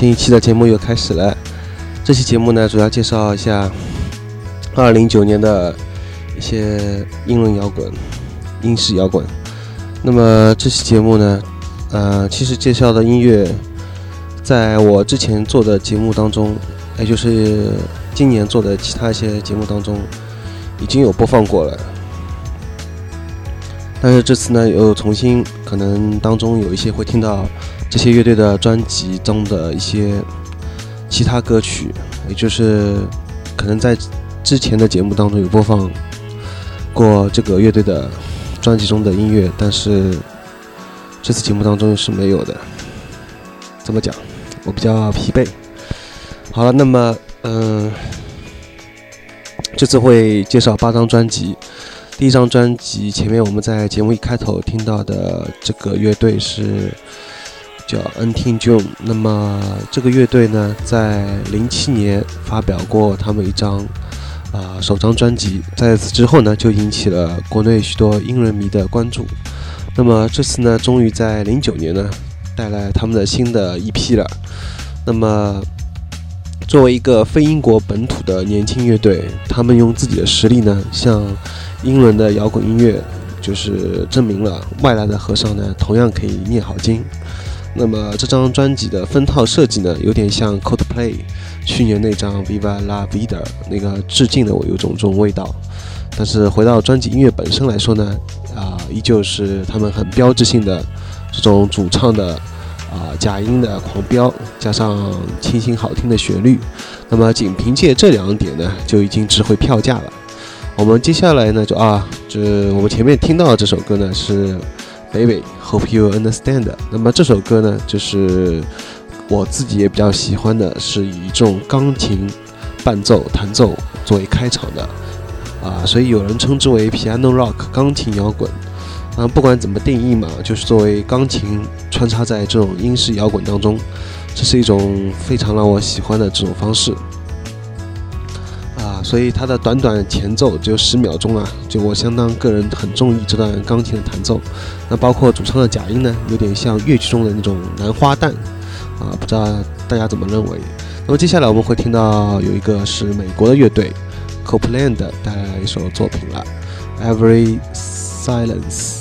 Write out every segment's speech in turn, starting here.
新一期的节目又开始了。这期节目呢，主要介绍一下二零一九年的一些英伦摇滚、英式摇滚。那么这期节目呢，呃，其实介绍的音乐，在我之前做的节目当中，也就是今年做的其他一些节目当中，已经有播放过了。但是这次呢，又重新可能当中有一些会听到。这些乐队的专辑中的一些其他歌曲，也就是可能在之前的节目当中有播放过这个乐队的专辑中的音乐，但是这次节目当中是没有的。怎么讲？我比较疲惫。好了，那么嗯，这次会介绍八张专辑。第一张专辑前面我们在节目一开头听到的这个乐队是。叫 Until June。那么这个乐队呢，在零七年发表过他们一张啊首张专辑，在此之后呢，就引起了国内许多英伦迷的关注。那么这次呢，终于在零九年呢，带来他们的新的一批了。那么作为一个非英国本土的年轻乐队，他们用自己的实力呢，向英伦的摇滚音乐就是证明了外来的和尚呢，同样可以念好经。那么这张专辑的分套设计呢，有点像 Coldplay 去年那张 Viva La Vida 那个致敬的，我有种这种味道。但是回到专辑音乐本身来说呢，啊，依旧是他们很标志性的这种主唱的啊假音的狂飙，加上清新好听的旋律。那么仅凭借这两点呢，就已经值回票价了。我们接下来呢，就啊，这我们前面听到的这首歌呢是。Baby，Hope you understand。那么这首歌呢，就是我自己也比较喜欢的，是以这种钢琴伴奏弹奏作为开场的啊，所以有人称之为 Piano Rock 钢琴摇滚。啊，不管怎么定义嘛，就是作为钢琴穿插在这种英式摇滚当中，这是一种非常让我喜欢的这种方式。所以它的短短前奏只有十秒钟啊，就我相当个人很中意这段钢琴的弹奏。那包括主唱的假音呢，有点像乐曲中的那种男花旦啊，不知道大家怎么认为？那么接下来我们会听到有一个是美国的乐队 Copeland 带来一首作品了，《Every Silence》。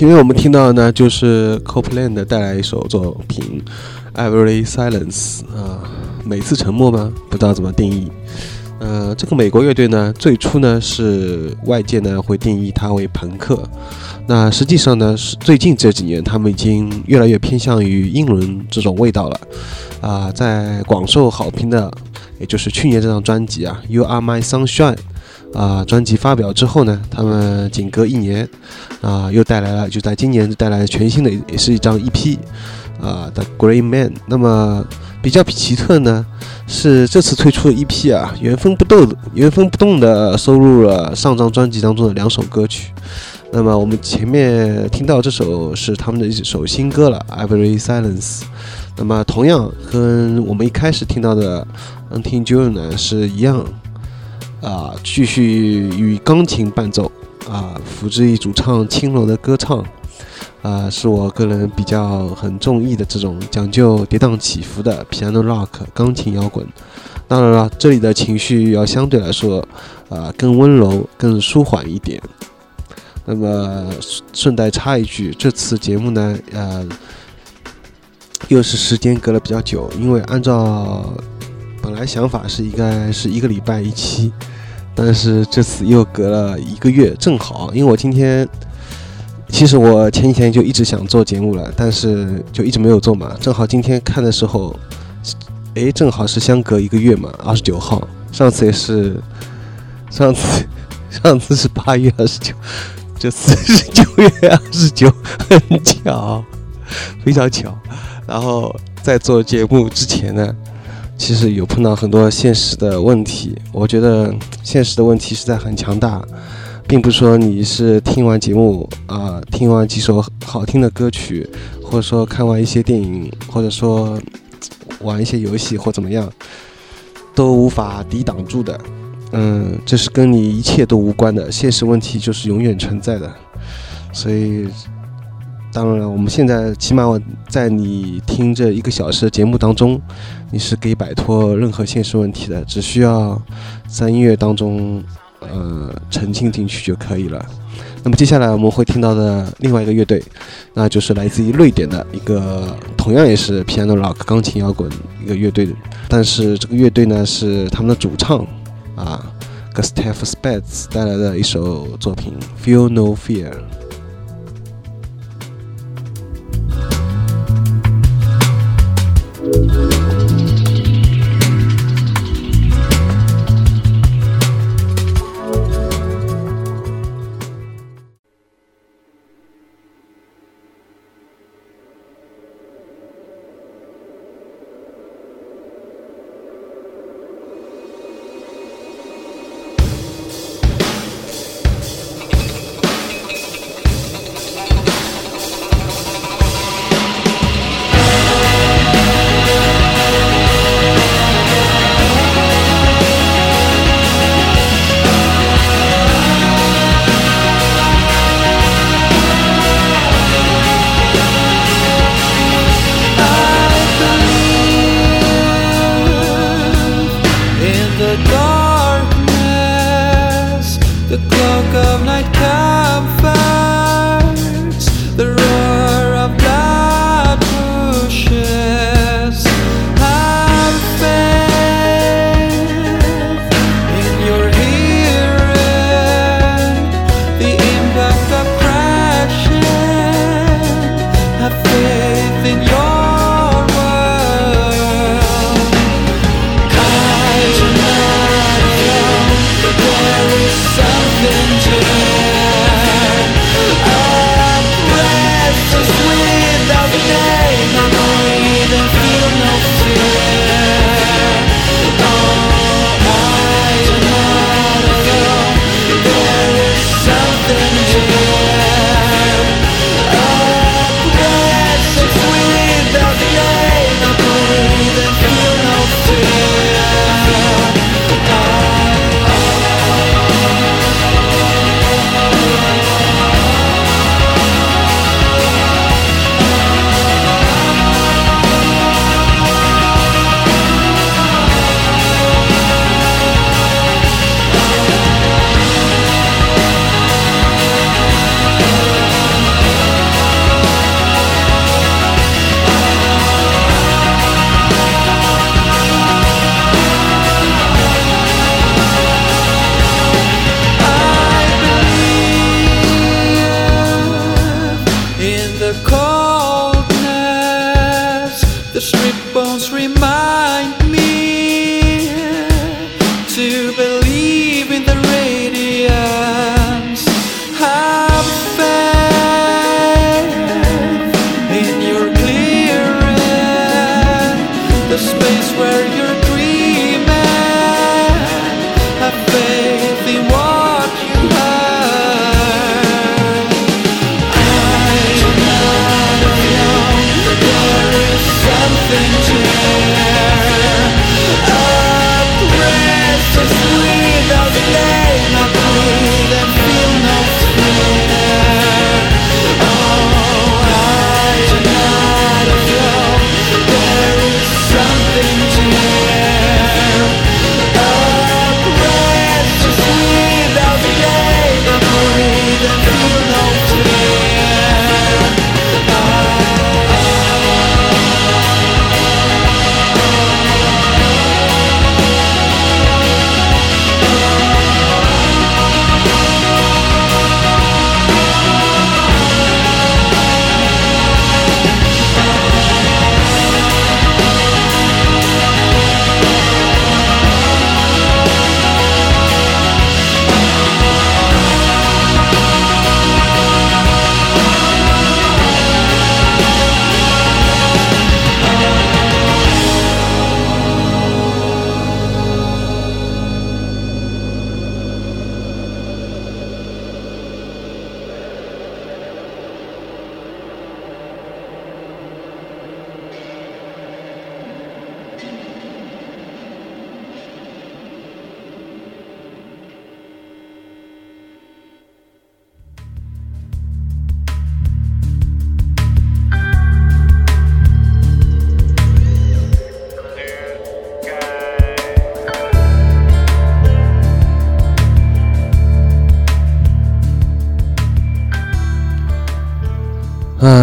前面我们听到的呢，就是 Copeland 带来一首作品《Every Silence》啊，每次沉默吗？不知道怎么定义。呃，这个美国乐队呢，最初呢是外界呢会定义它为朋克，那实际上呢是最近这几年他们已经越来越偏向于英伦这种味道了。啊，在广受好评的，也就是去年这张专辑啊，《You Are My Sunshine》啊，专辑发表之后呢，他们仅隔一年啊，又带来了，就在今年带来全新的，也是一张 EP 啊的《Grey Man》。那么比较奇特呢，是这次推出的 EP 啊，原封不动、原封不动的收录了上张专辑当中的两首歌曲。那么我们前面听到这首是他们的一首新歌了，《Every Silence》。那么，同样跟我们一开始听到的《Until June》呢是一样，啊，继续与钢琴伴奏，啊，辅之以主唱轻柔的歌唱，啊，是我个人比较很中意的这种讲究跌宕起伏的 Piano Rock 钢琴摇滚。当然了，这里的情绪要相对来说，啊，更温柔、更舒缓一点。那么，顺带插一句，这次节目呢，呃。又是时间隔了比较久，因为按照本来想法是应该是一个礼拜一期，但是这次又隔了一个月，正好，因为我今天其实我前几天就一直想做节目了，但是就一直没有做嘛，正好今天看的时候，哎，正好是相隔一个月嘛，二十九号，上次也是，上次上次是八月二十九，这次是九月二十九，很巧，非常巧。然后在做节目之前呢，其实有碰到很多现实的问题。我觉得现实的问题实在很强大，并不是说你是听完节目啊，听完几首好听的歌曲，或者说看完一些电影，或者说玩一些游戏或怎么样，都无法抵挡住的。嗯，这是跟你一切都无关的，现实问题就是永远存在的。所以。当然了，我们现在起码在你听这一个小时的节目当中，你是可以摆脱任何现实问题的，只需要在音乐当中，呃，沉浸进去就可以了。那么接下来我们会听到的另外一个乐队，那就是来自于瑞典的一个同样也是 piano rock 钢琴摇滚一个乐队，但是这个乐队呢是他们的主唱啊，Gustav Spets 带来的一首作品《Feel No Fear》。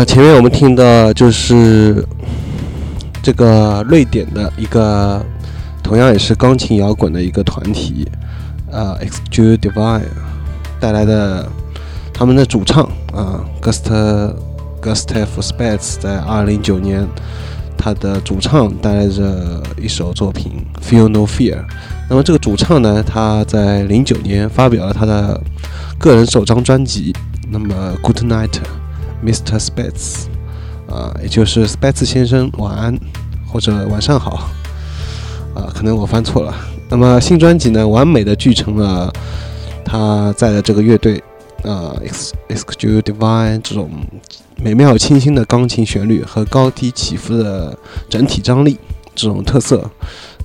前面我们听到就是这个瑞典的一个，同样也是钢琴摇滚的一个团体，呃，Exu Divine 带来的他们的主唱啊 g u s t Gustav Spitz 在二零零九年，他的主唱带来着一首作品《Feel No Fear》。那么这个主唱呢，他在零九年发表了他的个人首张专辑，那么《Good Night》。Mr. Spitz，啊，也就是 Spitz 先生，晚安或者晚上好，啊，可能我翻错了。那么新专辑呢，完美的继承了他在的这个乐队，啊，Ex Excuse Divine 这种美妙清新的钢琴旋律和高低起伏的整体张力这种特色。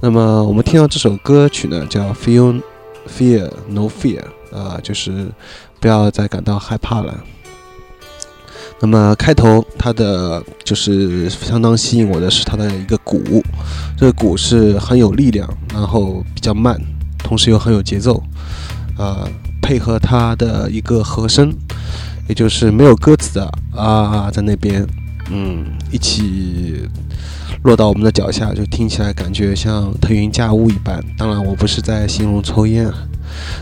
那么我们听到这首歌曲呢，叫 Feel Fear No Fear，啊，就是不要再感到害怕了。那么开头它的就是相当吸引我的是它的一个鼓，这个鼓是很有力量，然后比较慢，同时又很有节奏，呃，配合它的一个和声，也就是没有歌词的啊，在那边，嗯，一起落到我们的脚下，就听起来感觉像腾云驾雾一般。当然，我不是在形容抽烟啊。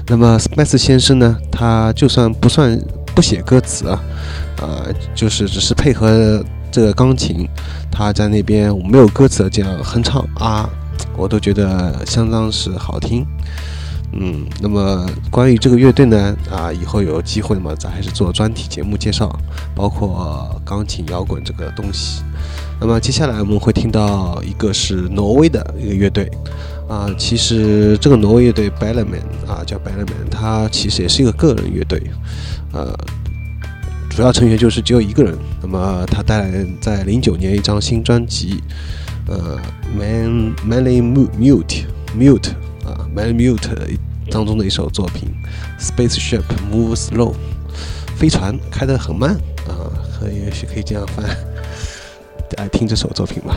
那么 Smith 先生呢，他就算不算不写歌词啊。呃，就是只是配合这个钢琴，他在那边没有歌词这样哼唱啊，我都觉得相当是好听。嗯，那么关于这个乐队呢，啊，以后有机会嘛，咱还是做专题节目介绍，包括钢琴摇滚这个东西。那么接下来我们会听到一个是挪威的一个乐队，啊，其实这个挪威乐队 Bellman 啊，叫 Bellman，他其实也是一个个人乐队，呃。主要成员就是只有一个人。那么他带来在零九年一张新专辑，呃，Man Manly Mute Mute 啊，Manly Mute 当中的一首作品，Spaceship Move Slow，飞船开得很慢啊，可也许可以这样翻，来听这首作品吧。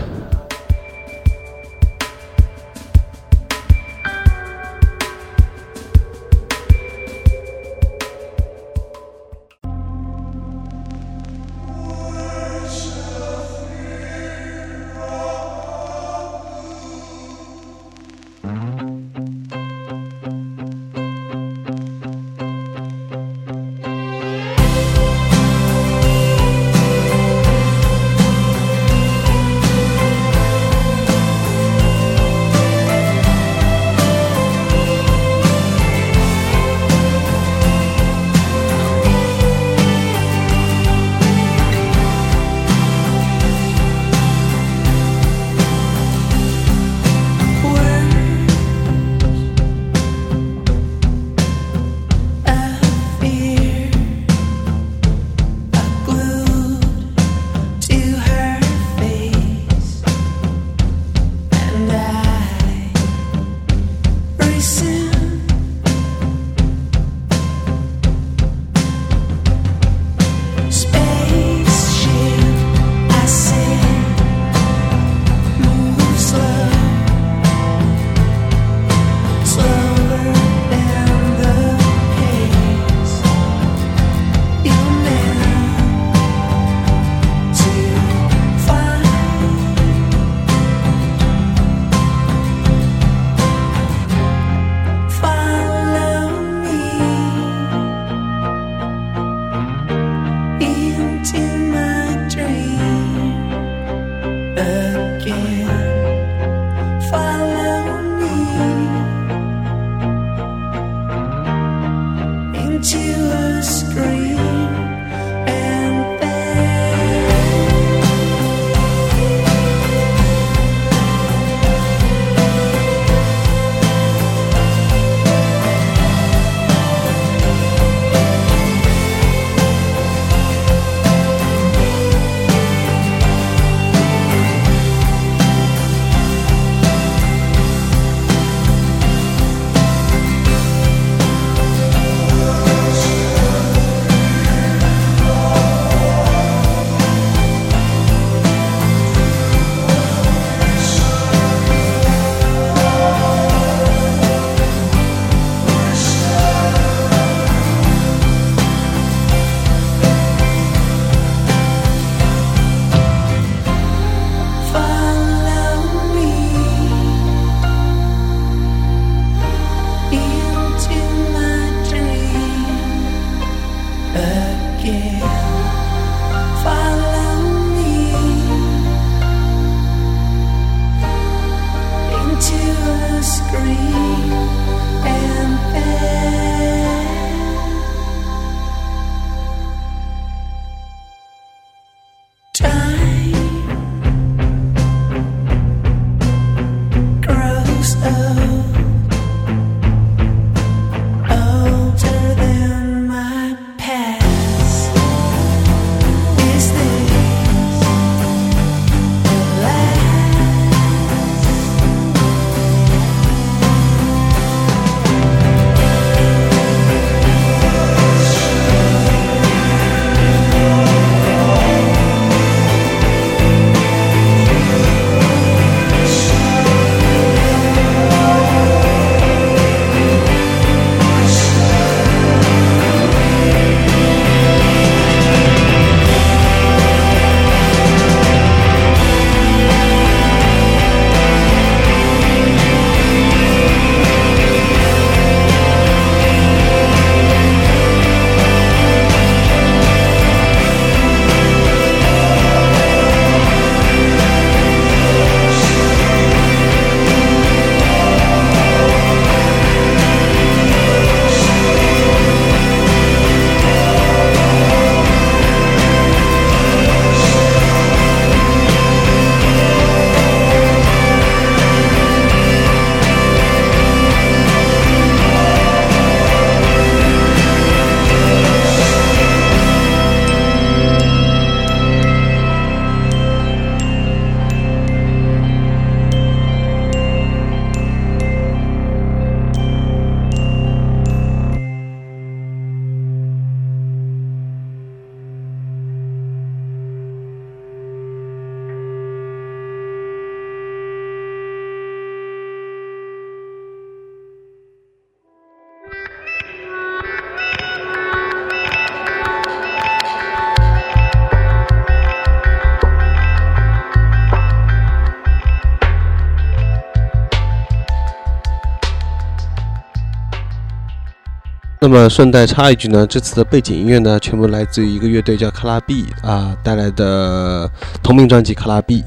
那么顺带插一句呢，这次的背景音乐呢，全部来自于一个乐队叫卡拉 B 啊带来的同名专辑《卡拉 B》。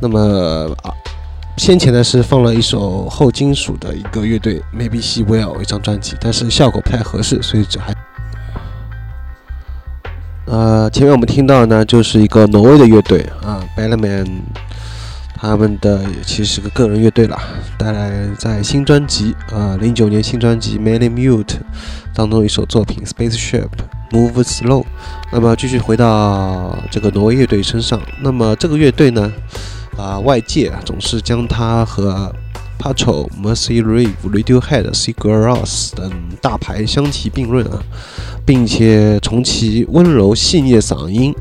那么啊，先前呢是放了一首后金属的一个乐队 Maybe She Will 一张专辑，但是效果不太合适，所以这还。呃，前面我们听到呢，就是一个挪威的乐队啊 b e l l m a n 他们的其实是个个人乐队啦，带来在新专辑啊，零九年新专辑《m a n y Mute》当中一首作品《Spaceship Move Slow》。那么继续回到这个挪威乐队身上，那么这个乐队呢，啊，外界总是将它和 Patrol、Mercy Reeve、Radiohead、Sigur Ros 等大牌相提并论啊，并且从其温柔细腻嗓音。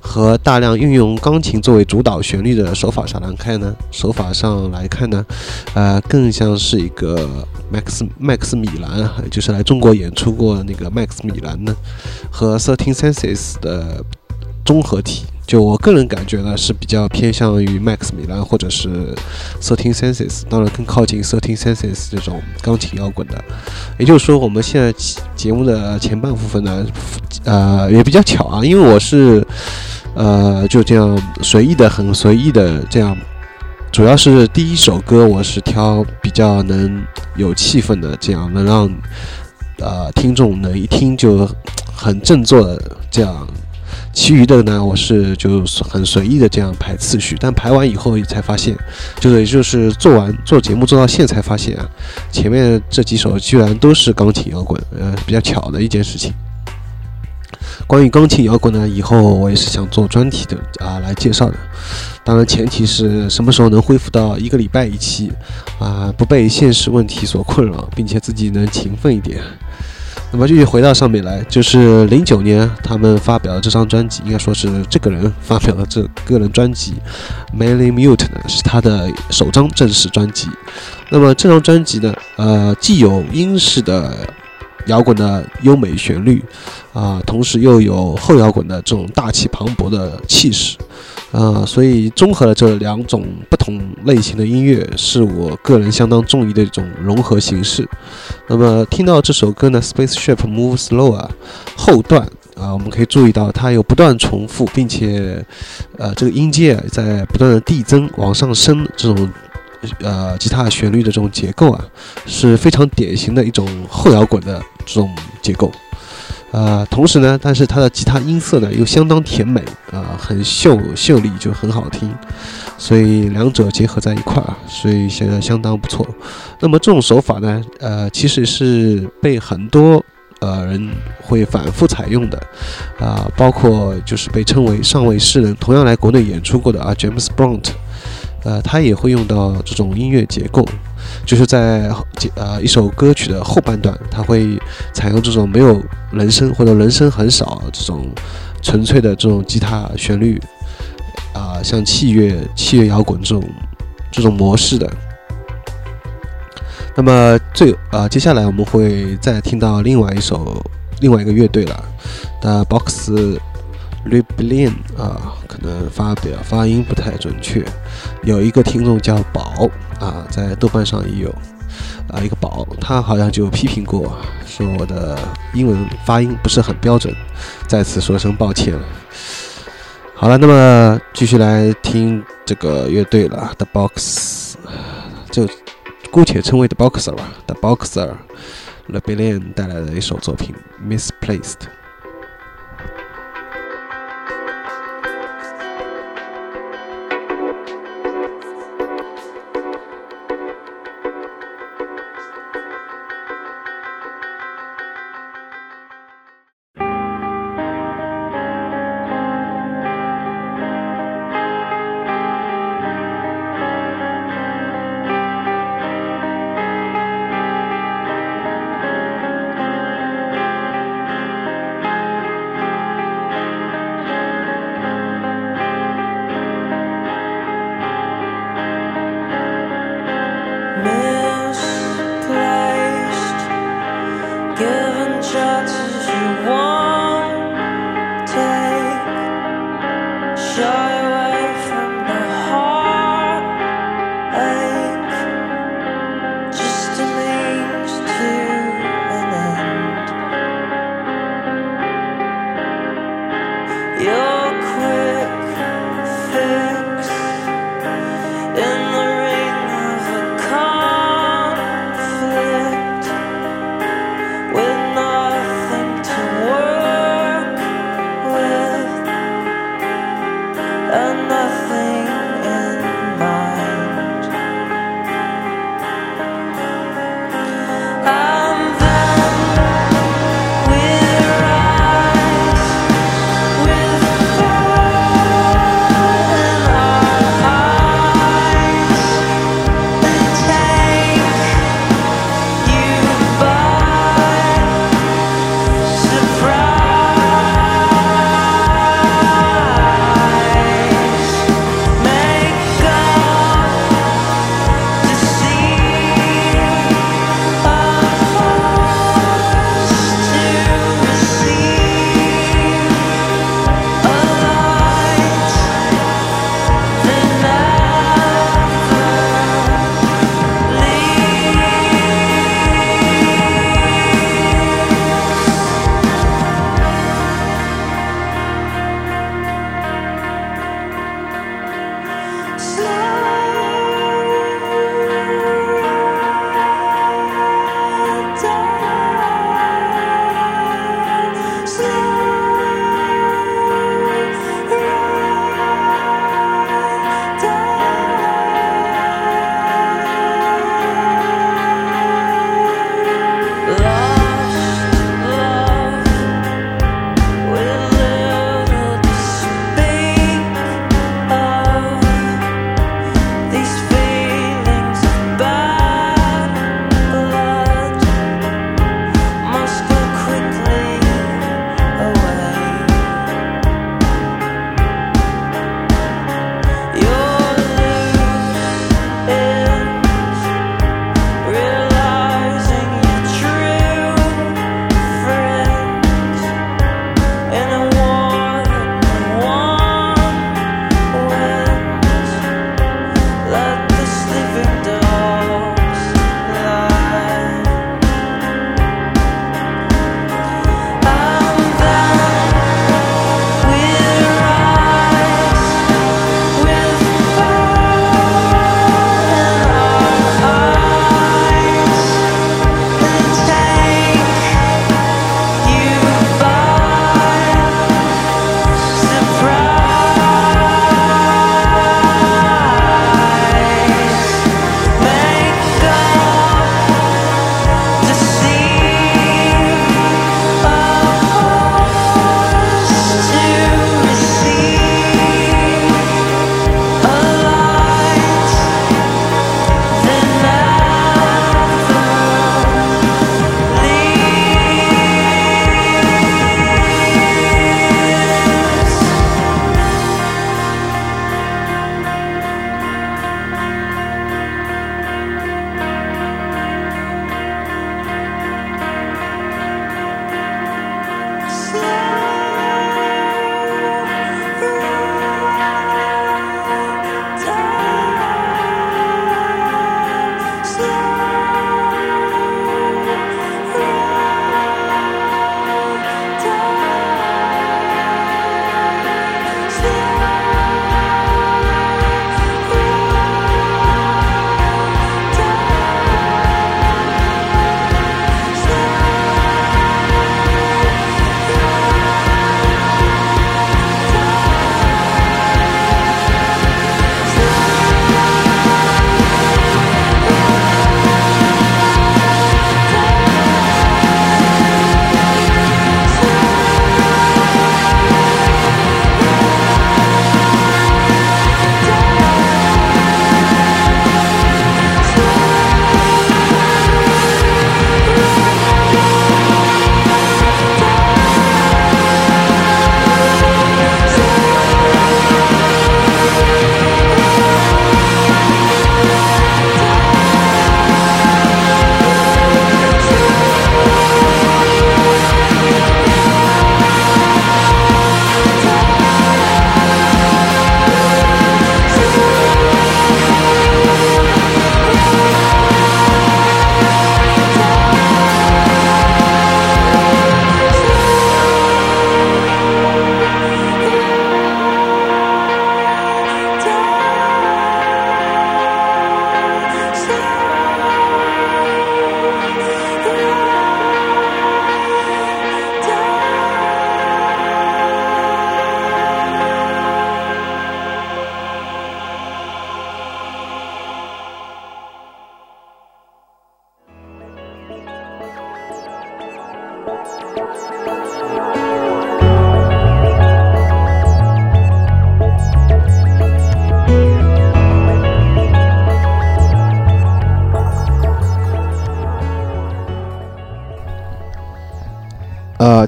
和大量运用钢琴作为主导旋律的手法上来看呢，手法上来看呢，呃，更像是一个 Max Max 米兰，就是来中国演出过那个 Max 米兰呢，和 Thirteen Senses 的综合体。就我个人感觉呢，是比较偏向于 Max 米兰或者是 Thirteen Senses，当然更靠近 Thirteen Senses 这种钢琴摇滚的。也就是说，我们现在节目的前半部分呢，呃，也比较巧啊，因为我是呃就这样随意的、很随意的这样，主要是第一首歌我是挑比较能有气氛的，这样能让呃听众能一听就很振作的这样。其余的呢，我是就很随意的这样排次序，但排完以后才发现，就是也就是做完做节目做到现才发现啊，前面这几首居然都是钢琴摇滚，呃，比较巧的一件事情。关于钢琴摇滚呢，以后我也是想做专题的啊来介绍的，当然前提是什么时候能恢复到一个礼拜一期，啊，不被现实问题所困扰，并且自己能勤奋一点。那么继续回到上面来，就是零九年他们发表的这张专辑，应该说是这个人发表的这个人专辑《Mainly Mute》呢，是他的首张正式专辑。那么这张专辑呢，呃，既有英式的摇滚的优美旋律，啊，同时又有后摇滚的这种大气磅礴的气势。啊，所以综合了这两种不同类型的音乐，是我个人相当中意的一种融合形式。那么听到这首歌呢，《Spaceship Move Slow》啊，后段啊，我们可以注意到它有不断重复，并且呃这个音阶在不断的递增往上升这种呃吉他旋律的这种结构啊，是非常典型的一种后摇滚的这种结构。呃，同时呢，但是它的吉他音色呢又相当甜美啊、很秀秀丽，就很好听，所以两者结合在一块儿，所以显得相当不错。那么这种手法呢，呃，其实是被很多呃人会反复采用的，啊、包括就是被称为上位诗人，同样来国内演出过的啊，James Blunt，呃，他也会用到这种音乐结构，就是在呃一首歌曲的后半段，他会采用这种没有人声或者人声很少这种纯粹的这种吉他旋律，啊、像器乐、器乐摇滚这种这种模式的。那么最啊、接下来我们会再听到另外一首另外一个乐队了的 Box Rebellion 啊，可能发表发音不太准确。有一个听众叫宝啊，在豆瓣上也有啊一个宝，他好像就批评过，说我的英文发音不是很标准，在此说声抱歉。好了，那么继续来听这个乐队了，The Box，就姑且称为 The Boxer 吧，The Boxer Rebellion 带来的一首作品《》。misplaced.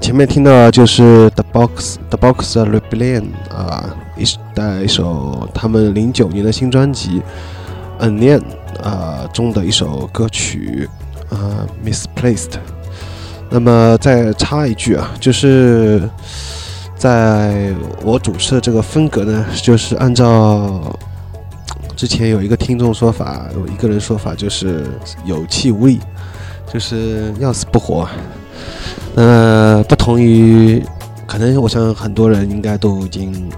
前面听到就是 The Box The Box Rebellion 啊，一的一首他们零九年的新专辑《Unnamed》啊中的一首歌曲啊《Misplaced》。那么再插一句啊，就是在我主持的这个风格呢，就是按照之前有一个听众说法，有一个人说法就是有气无力，就是要死不活。呃，不同于可能我想很多人应该都已经，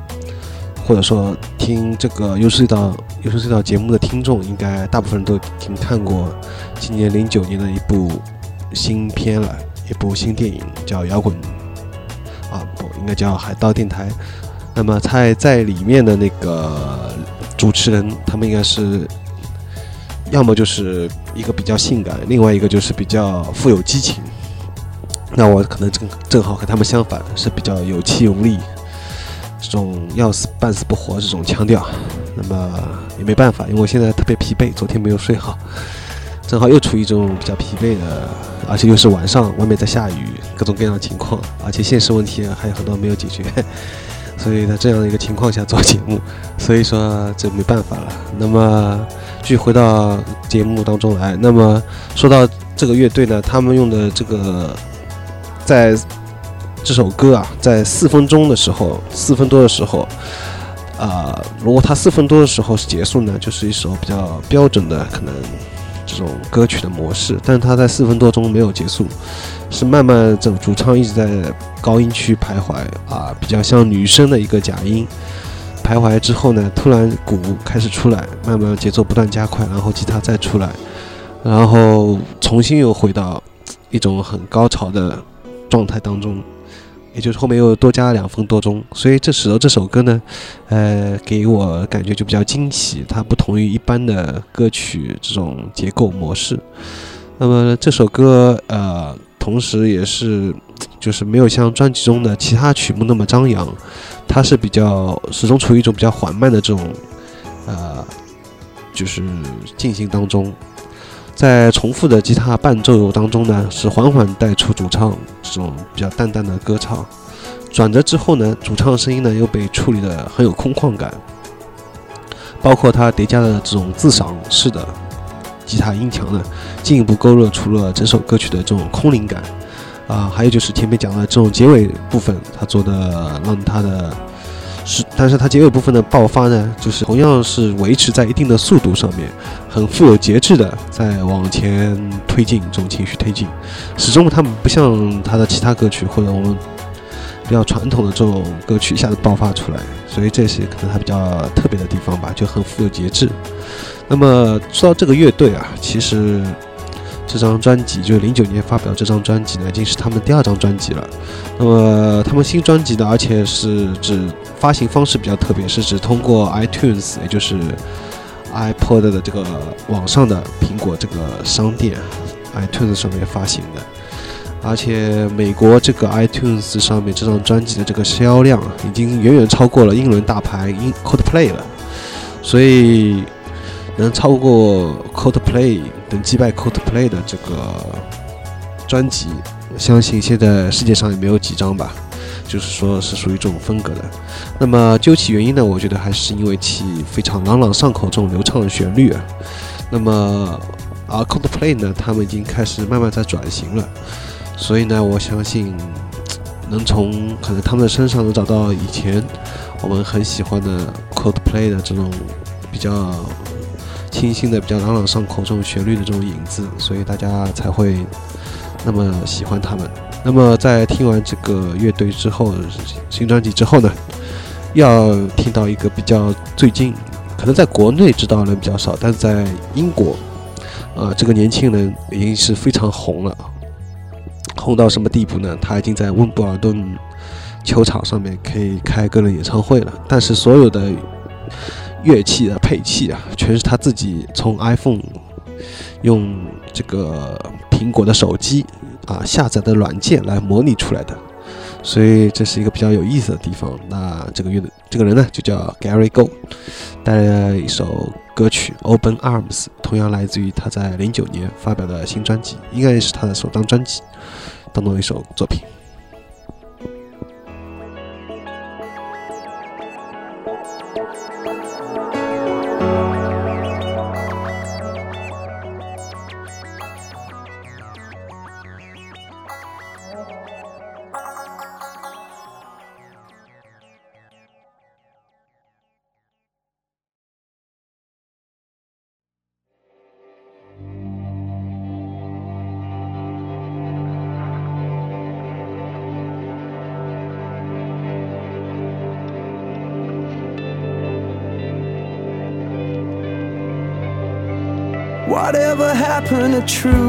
或者说听这个优势道优势道节目的听众，应该大部分人都已经看过今年零九年的一部新片了。一部新电影叫《摇滚》，啊不，应该叫《海盗电台》。那么在在里面的那个主持人，他们应该是，要么就是一个比较性感，另外一个就是比较富有激情。那我可能正正好和他们相反，是比较有气无力，这种要死半死不活这种腔调。那么也没办法，因为我现在特别疲惫，昨天没有睡好。正好又处于一种比较疲惫的，而且又是晚上，外面在下雨，各种各样的情况，而且现实问题还有很多没有解决，所以在这样的一个情况下做节目，所以说这没办法了。那么继续回到节目当中来，那么说到这个乐队呢，他们用的这个在这首歌啊，在四分钟的时候，四分多的时候。啊，如果它四分多的时候是结束呢，就是一首比较标准的可能。这种歌曲的模式，但是他在四分多钟没有结束，是慢慢这主唱一直在高音区徘徊啊，比较像女生的一个假音徘徊之后呢，突然鼓开始出来，慢慢节奏不断加快，然后吉他再出来，然后重新又回到一种很高潮的状态当中。也就是后面又多加了两分多钟，所以这使得这首歌呢，呃，给我感觉就比较惊喜。它不同于一般的歌曲这种结构模式。那么这首歌，呃，同时也是，就是没有像专辑中的其他曲目那么张扬，它是比较始终处于一种比较缓慢的这种，呃，就是进行当中。在重复的吉他伴奏当中呢，是缓缓带出主唱这种比较淡淡的歌唱，转折之后呢，主唱声音呢又被处理的很有空旷感，包括他叠加的这种自赏式的吉他音墙呢，进一步勾勒出了整首歌曲的这种空灵感，啊，还有就是前面讲的这种结尾部分，他做的让他的。是，但是它结尾部分的爆发呢，就是同样是维持在一定的速度上面，很富有节制的在往前推进这种情绪推进，始终他们不像他的其他歌曲或者我们比较传统的这种歌曲一下子爆发出来，所以这是可能它比较特别的地方吧，就很富有节制。那么说到这个乐队啊，其实。这张专辑就是零九年发表这张专辑呢，已经是他们第二张专辑了。那么他们新专辑呢，而且是指发行方式比较特别，是指通过 iTunes，也就是 iPod 的这个网上的苹果这个商店 iTunes 上面发行的。而且美国这个 iTunes 上面这张专辑的这个销量，已经远远超过了英伦大牌英 Coldplay 了。所以能超过 Coldplay。能击败 Coldplay 的这个专辑，我相信现在世界上也没有几张吧，就是说是属于这种风格的。那么究其原因呢，我觉得还是因为其非常朗朗上口这种流畅的旋律啊。那么而 Coldplay 呢，他们已经开始慢慢在转型了，所以呢，我相信能从可能他们的身上能找到以前我们很喜欢的 Coldplay 的这种比较。清新的、比较朗朗上口这种旋律的这种影子，所以大家才会那么喜欢他们。那么在听完这个乐队之后，新专辑之后呢，要听到一个比较最近可能在国内知道的人比较少，但是在英国，啊，这个年轻人已经是非常红了，红到什么地步呢？他已经在温布尔顿球场上面可以开个人演唱会了，但是所有的。乐器的配器啊，全是他自己从 iPhone 用这个苹果的手机啊下载的软件来模拟出来的，所以这是一个比较有意思的地方。那这个乐这个人呢，就叫 Gary Go，带来一首歌曲《Open Arms》，同样来自于他在零九年发表的新专辑，应该是他的首张专辑当中的一首作品。true.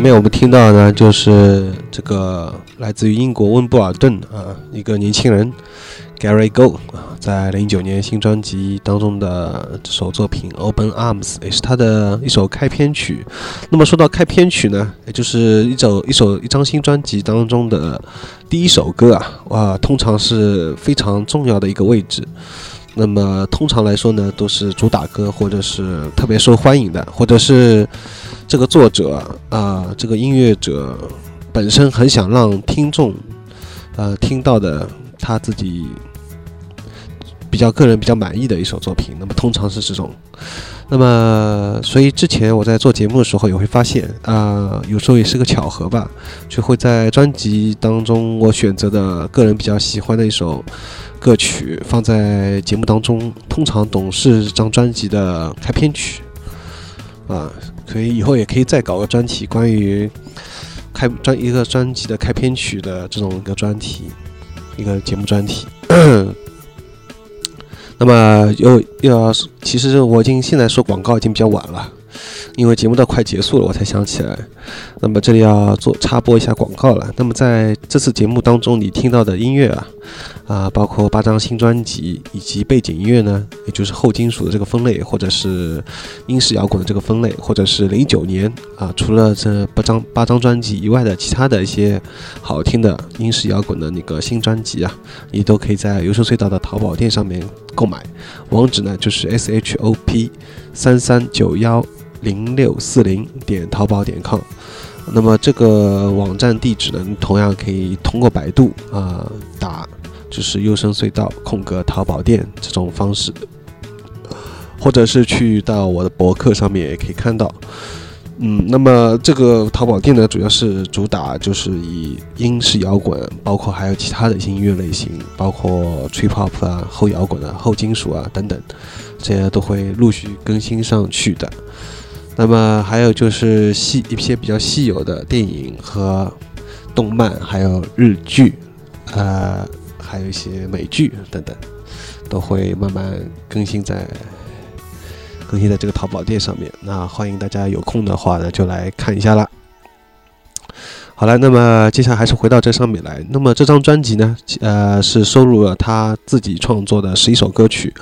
前面我们听到呢，就是这个来自于英国温布尔顿啊一个年轻人 Gary Go 啊，在零九年新专辑当中的这首作品《Open Arms》也是他的一首开篇曲。那么说到开篇曲呢，也就是一首一首一张新专辑当中的第一首歌啊，哇，通常是非常重要的一个位置。那么通常来说呢，都是主打歌，或者是特别受欢迎的，或者是这个作者啊、这个音乐者本身很想让听众呃听到的他自己比较个人比较满意的一首作品。那么通常是这种。那么，所以之前我在做节目的时候也会发现，啊、有时候也是个巧合吧，就会在专辑当中我选择的个人比较喜欢的一首歌曲放在节目当中，通常总是这张专辑的开篇曲，啊，所以以后也可以再搞个专题，关于开专一个专辑的开篇曲的这种一个专题，一个节目专题。那么又又要，其实我已经现在说广告已经比较晚了，因为节目都快结束了，我才想起来。那么这里要做插播一下广告了。那么在这次节目当中，你听到的音乐啊，啊，包括八张新专辑以及背景音乐呢，也就是后金属的这个分类，或者是英式摇滚的这个分类，或者是零九年啊，除了这八张八张专辑以外的其他的一些好听的英式摇滚的那个新专辑啊，你都可以在优秀隧道的淘宝店上面购买。网址呢就是 s h o p 三三九幺零六四零点淘宝点 com。那么这个网站地址呢，同样可以通过百度啊、打就是优声隧道空格淘宝店这种方式，或者是去到我的博客上面也可以看到。嗯，那么这个淘宝店呢，主要是主打就是以英式摇滚，包括还有其他的一些音乐类型，包括 trip hop 啊、后摇滚啊、后金属啊等等，这些都会陆续更新上去的。那么还有就是细一些比较稀有的电影和动漫，还有日剧，呃，还有一些美剧等等，都会慢慢更新在更新在这个淘宝店上面。那欢迎大家有空的话呢，就来看一下啦。好了，那么接下来还是回到这上面来。那么这张专辑呢，呃，是收录了他自己创作的十一首歌曲，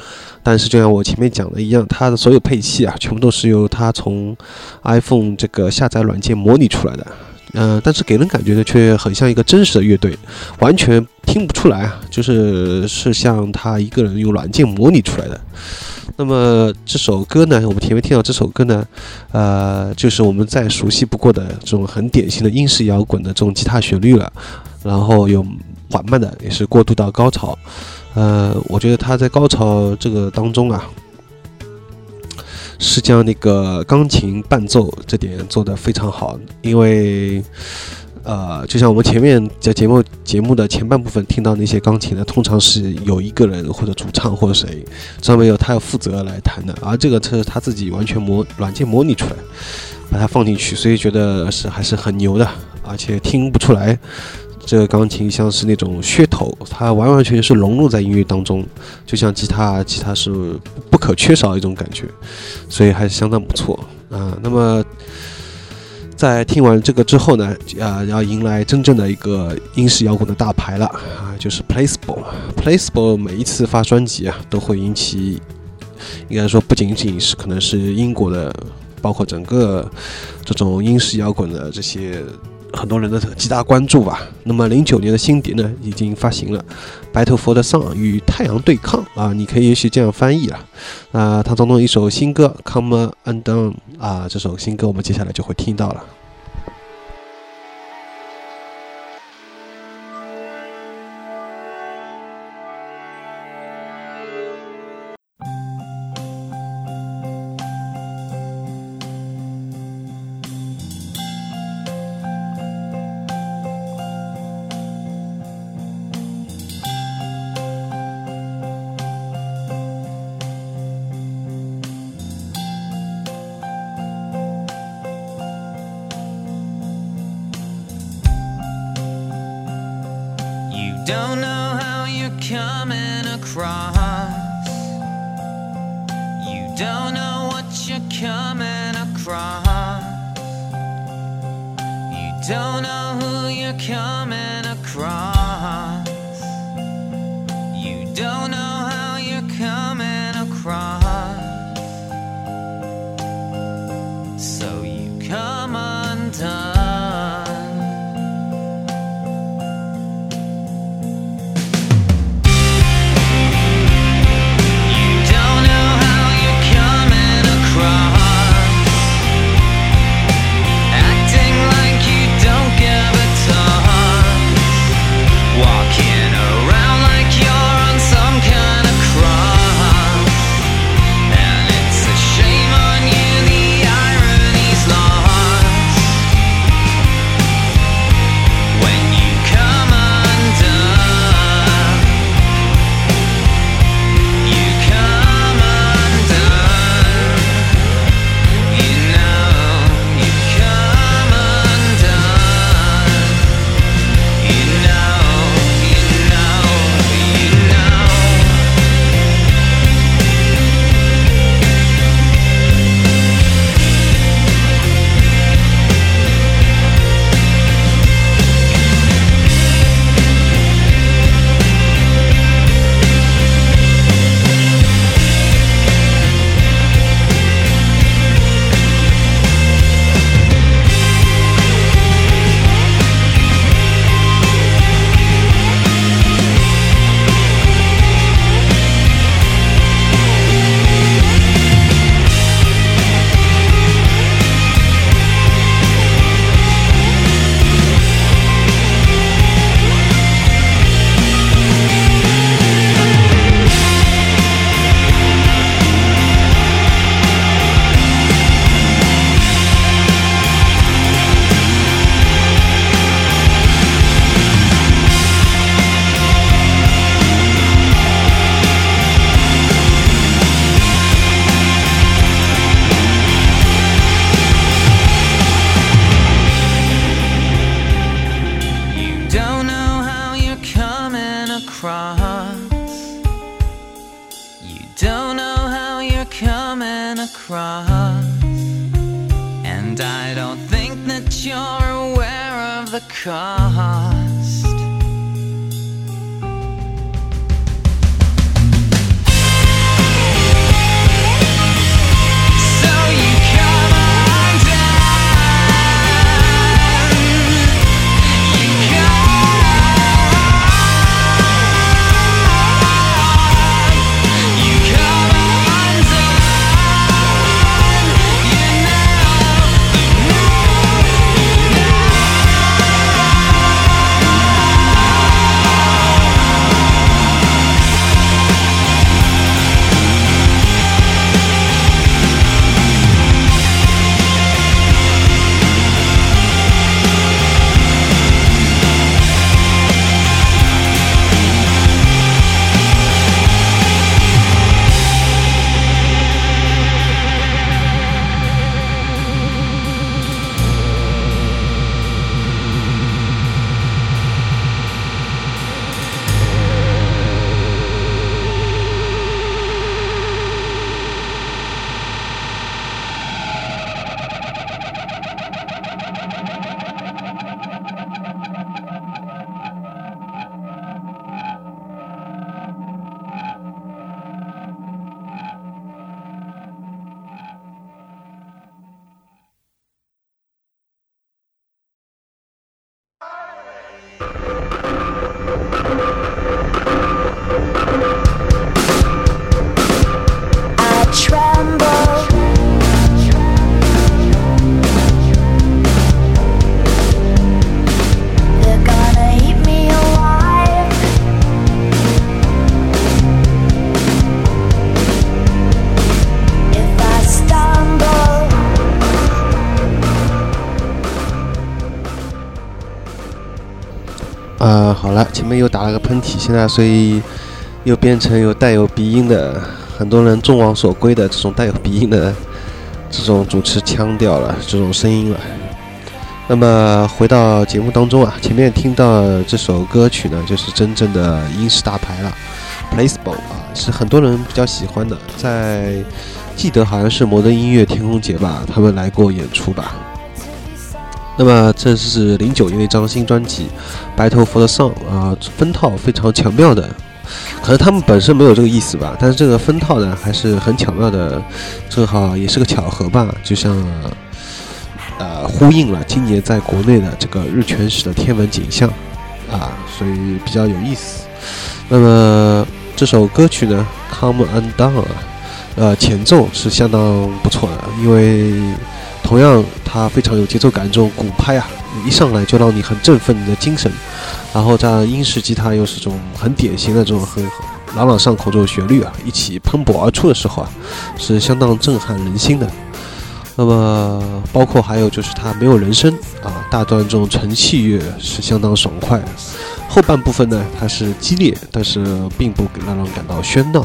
但是就像我前面讲的一样，他的所有配器啊，全部都是由他从 iPhone 这个下载软件模拟出来的。嗯、但是给人感觉呢，却很像一个真实的乐队，完全听不出来啊，就是是像他一个人用软件模拟出来的。那么这首歌呢，我们前面听到这首歌呢，呃，就是我们再熟悉不过的这种很典型的英式摇滚的这种吉他旋律了，然后有缓慢的，也是过渡到高潮。呃，我觉得他在高潮这个当中啊，是将那个钢琴伴奏这点做得非常好，因为。呃，就像我们前面在节目节目的前半部分听到那些钢琴呢，通常是有一个人或者主唱或者谁，上面有他要负责来弹的，而这个是他自己完全模软件模拟出来，把它放进去，所以觉得是还是很牛的，而且听不出来这个钢琴像是那种噱头，它完完全全是融入在音乐当中，就像吉他，吉他是不可缺少的一种感觉，所以还是相当不错啊、那么。在听完这个之后呢，啊、要迎来真正的一个英式摇滚的大牌了啊，就是 Placebo。Placebo 每一次发专辑啊，都会引起，应该说不仅仅是可能是英国的，包括整个这种英式摇滚的这些很多人的极大关注吧。那么零九年的新碟呢，已经发行了《白头佛的上》与太阳对抗啊，你可以也许这样翻译啊。啊，它当中一首新歌《Come Undone》啊，这首新歌我们接下来就会听到了。Don't know how you're coming across. You don't know what you're coming across. You don't know who you're coming across. across. 打个喷嚏，现在所以又变成有带有鼻音的，很多人众望所归的这种带有鼻音的这种主持腔调了，这种声音了。那么回到节目当中啊，前面听到这首歌曲呢，就是真正的英式大牌了，Placebo 啊，是很多人比较喜欢的，在记得好像是摩登音乐天空节吧，他们来过演出吧。那么这是零九年的一张新专辑《Battle for the Song》啊，分套非常巧妙的，可能他们本身没有这个意思吧，但是这个分套呢还是很巧妙的，正好也是个巧合吧，就像呃呼应了今年在国内的这个日全食的天文景象啊，所以比较有意思。那么这首歌曲呢，《Come Undone》啊，呃，前奏是相当不错的，因为同样它非常有节奏感，这种鼓拍啊，一上来就让你很振奋你的精神，然后在英式吉他又是这种很典型的这种很朗朗上口这种旋律啊，一起喷薄而出的时候啊，是相当震撼人心的。那么包括还有就是它没有人声啊，大段这种纯器乐是相当爽快。后半部分呢，它是激烈，但是并不让人感到喧闹，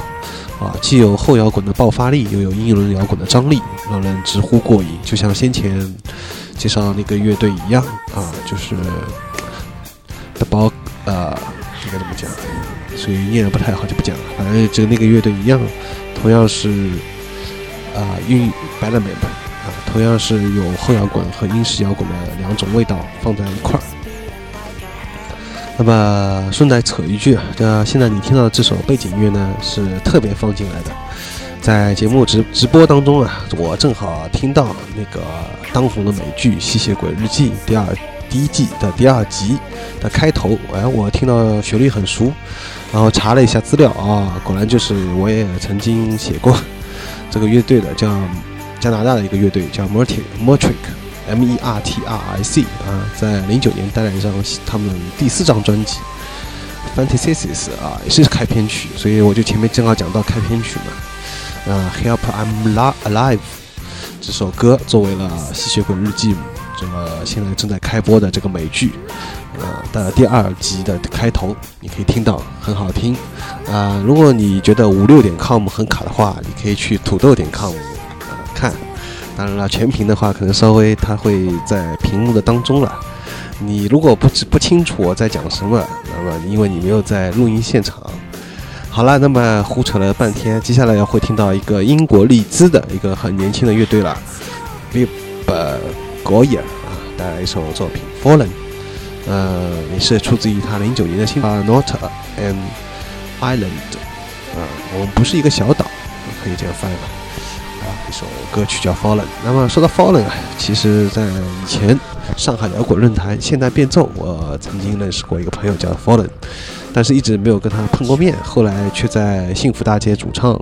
啊，既有后摇滚的爆发力，又有英伦摇滚的张力，让人直呼过瘾。就像先前介绍那个乐队一样，啊，就是的包，呃，应该怎么讲？所以念的不太好就不讲了。反正就那个乐队一样，同样是啊，运 b a l a m a n 啊，同样是有后摇滚和英式摇滚的两种味道放在一块儿。那么顺带扯一句啊，这现在你听到的这首背景音乐呢，是特别放进来的。在节目直直播当中啊，我正好听到那个当红的美剧《吸血鬼日记》第二第一季的第二集的开头，哎，我听到旋律很熟，然后查了一下资料啊，果然就是我也曾经写过这个乐队的，叫加拿大的一个乐队叫 Mertic Mertric。M E R T R I C 啊，在零九年带来一张他们第四张专辑《Fantasies》啊，也是开篇曲，所以我就前面正好讲到开篇曲嘛。啊，《Help I'm Alive》这首歌作为了《吸血鬼日记》这个现在正在开播的这个美剧呃的第二集的开头，你可以听到很好听啊。如果你觉得五六点 com 很卡的话，你可以去土豆点 com 啊看。当然了，全屏的话可能稍微它会在屏幕的当中了。你如果不知不清楚我在讲什么，那么因为你没有在录音现场。好了，那么胡扯了半天，接下来要会听到一个英国利兹的一个很年轻的乐队了 b i b Goyer 啊，带来一首作品《Fallen》，呃，也是出自于他零九年的新啊《Not an Island》啊，我们不是一个小岛，可以这样翻译吧。一首歌曲叫《Fallen》。那么说到《Fallen》啊，其实在以前上海摇滚论坛现代变奏，我曾经认识过一个朋友叫 Fallen，但是一直没有跟他碰过面。后来却在幸福大街主唱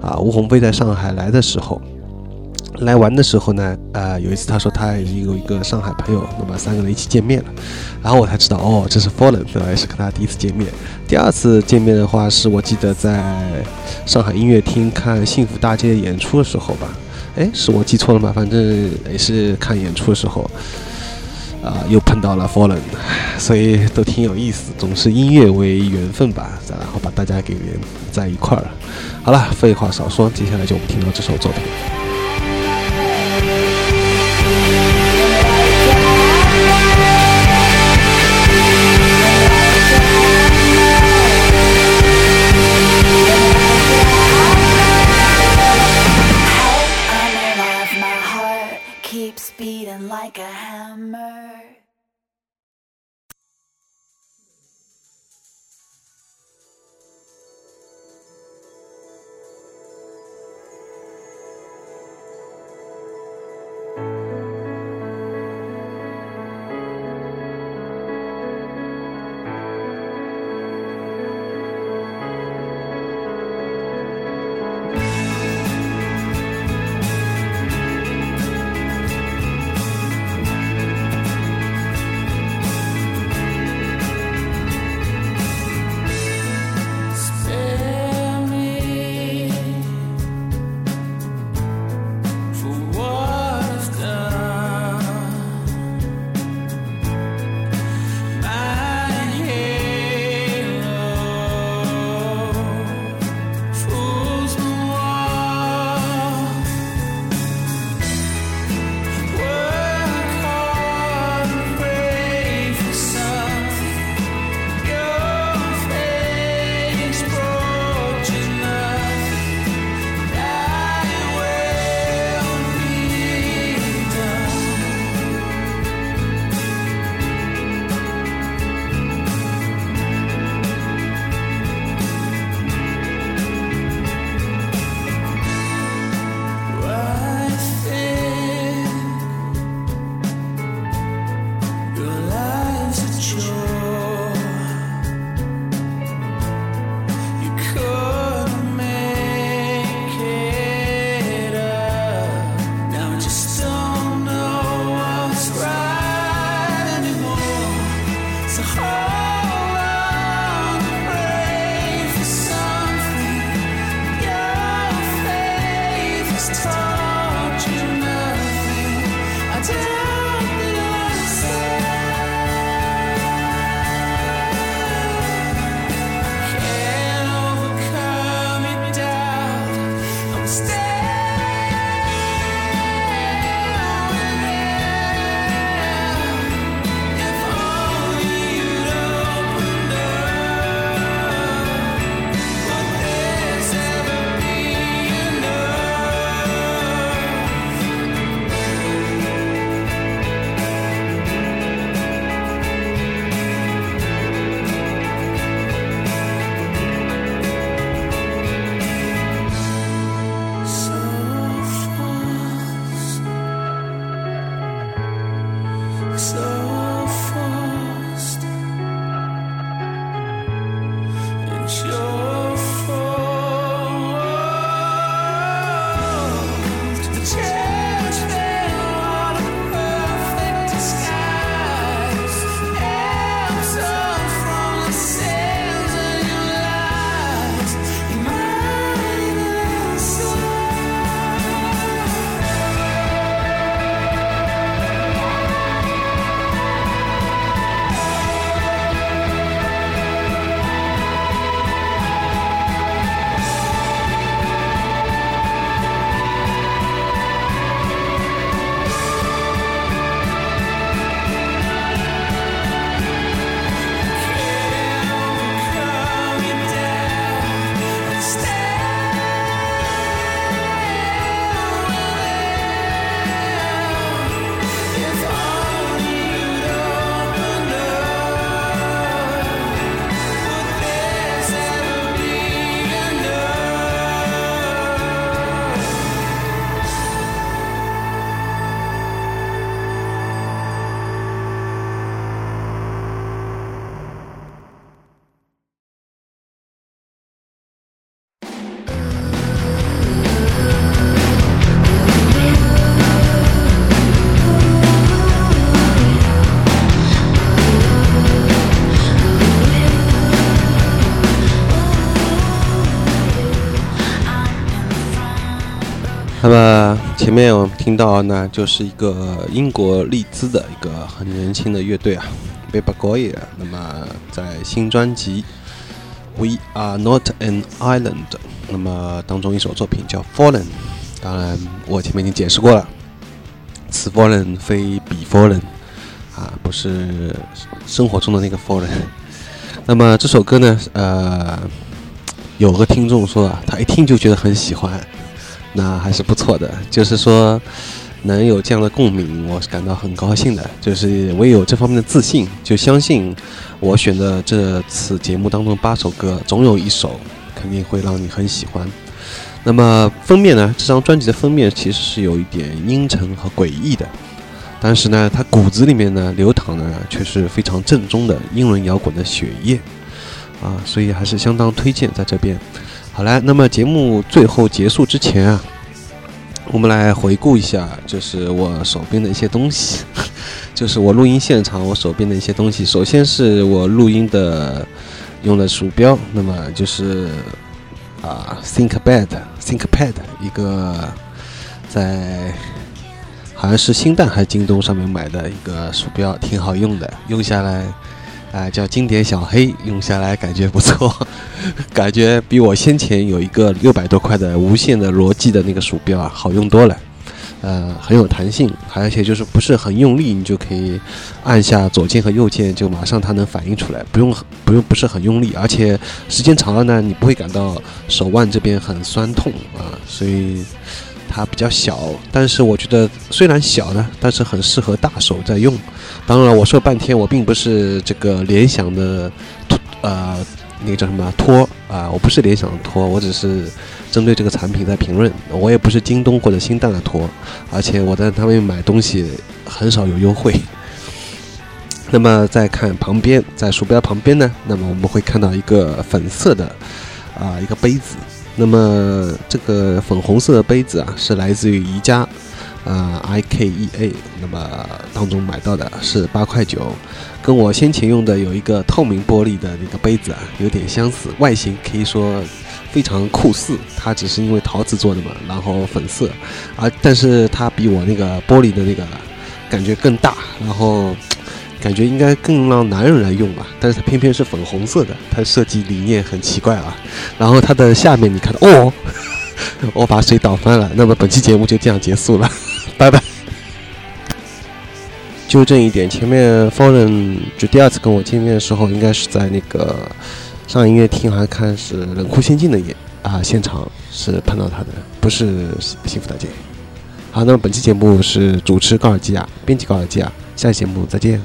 啊吴鸿飞在上海来的时候。来玩的时候呢，呃，有一次他说他有一个上海朋友，那么三个人一起见面了，然后我才知道哦，这是 Fallen，对吧？也是跟他第一次见面。第二次见面的话，是我记得在上海音乐厅看幸福大街演出的时候吧？哎，是我记错了吗？反正也是看演出的时候，啊、又碰到了 Fallen，所以都挺有意思。总是音乐为缘分吧，然后把大家给连在一块儿了。好了，废话少说，接下来就我们听到这首作品。面我们听到呢，就是一个英国利兹的一个很年轻的乐队啊 b a b a Goya。那么在新专辑《We Are Not an Island》那么当中一首作品叫《Fallen》。当然，我前面已经解释过了，此 Fallen 非彼 Fallen 啊，不是生活中的那个 Fallen。那么这首歌呢，呃，有个听众说啊，他一听就觉得很喜欢。那还是不错的，就是说能有这样的共鸣，我是感到很高兴的。就是我也有这方面的自信，就相信我选的这次节目当中八首歌，总有一首肯定会让你很喜欢。那么封面呢？这张专辑的封面其实是有一点阴沉和诡异的，但是呢，它骨子里面呢流淌的却是非常正宗的英伦摇滚的血液啊，所以还是相当推荐在这边。好了，那么节目最后结束之前啊，我们来回顾一下，就是我手边的一些东西，就是我录音现场我手边的一些东西。首先是我录音的用的鼠标，那么就是啊，ThinkPad ThinkPad 一个在好像是新蛋还是京东上面买的一个鼠标，挺好用的，用下来。啊，叫经典小黑，用下来感觉不错，感觉比我先前有一个六百多块的无线的罗技的那个鼠标啊好用多了。呃，很有弹性，而且就是不是很用力，你就可以按下左键和右键，就马上它能反应出来，不用不用不是很用力，而且时间长了呢，你不会感到手腕这边很酸痛啊，所以。它比较小，但是我觉得虽然小呢，但是很适合大手在用。当然，我说半天，我并不是这个联想的托，呃，那个叫什么托啊，我不是联想的托，我只是针对这个产品在评论。我也不是京东或者新蛋的托，而且我在他们买东西很少有优惠。那么再看旁边，在鼠标旁边呢，那么我们会看到一个粉色的啊一个杯子。那么这个粉红色的杯子啊，是来自于宜家，呃，IKEA，那么当中买到的是八块九，跟我先前用的有一个透明玻璃的那个杯子啊，有点相似，外形可以说非常酷似，它只是因为陶瓷做的嘛，然后粉色，啊，但是它比我那个玻璃的那个感觉更大，然后。感觉应该更让男人来用吧，但是它偏偏是粉红色的，它设计理念很奇怪啊。然后它的下面你看到哦，我把水倒翻了。那么本期节目就这样结束了，拜拜。纠正一点，前面 Fallen 就第二次跟我见面的时候，应该是在那个上音乐厅，还看是冷酷仙境的演啊现场是碰到他的，不是幸福大街。好，那么本期节目是主持高尔基亚，编辑高尔基亚，下期节目再见。